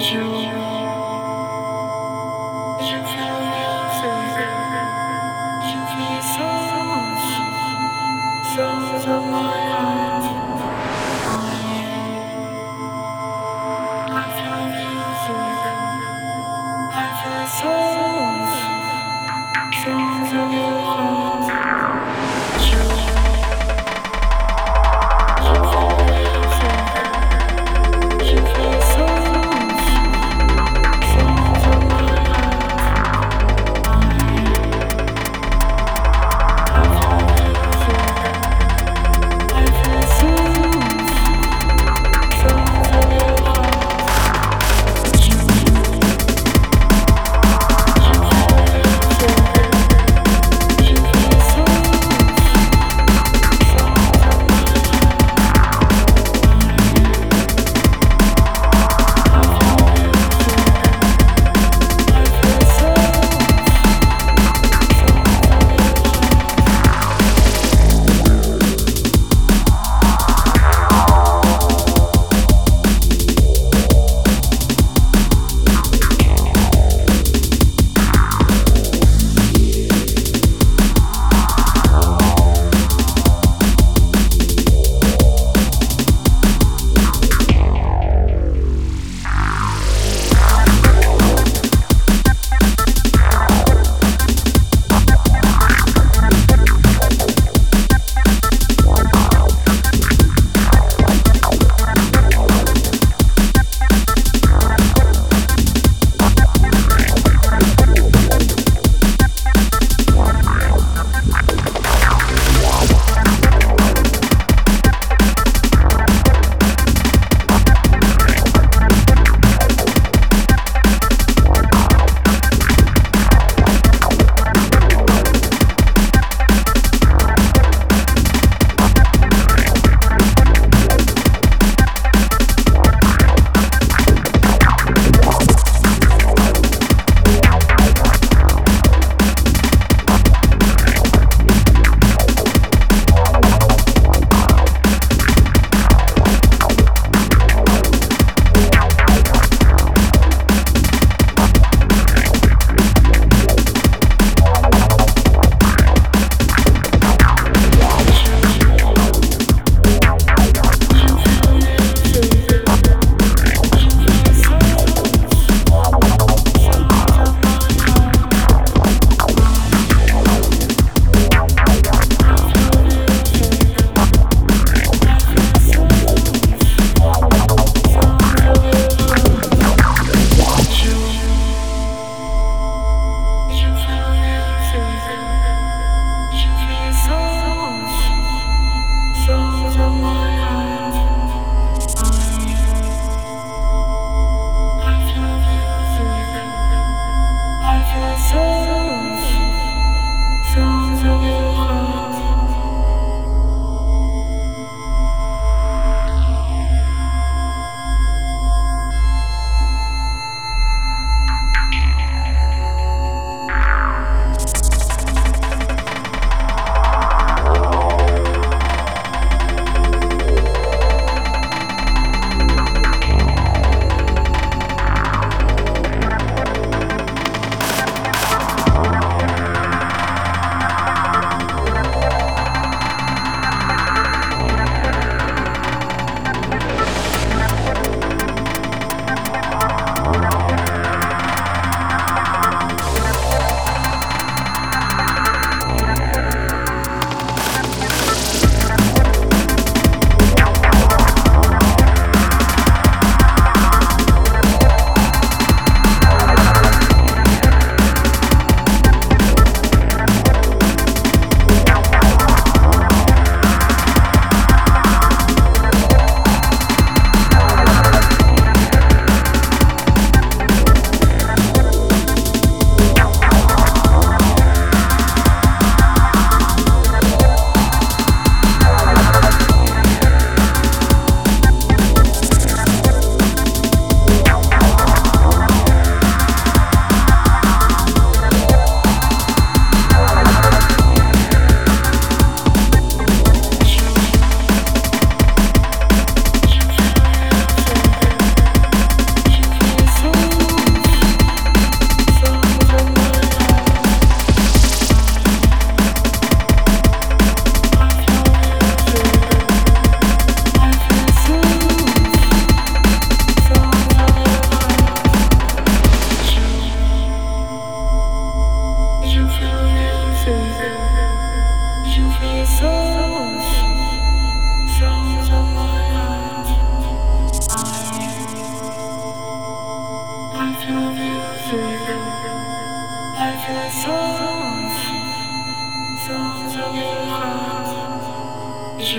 就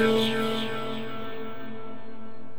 You.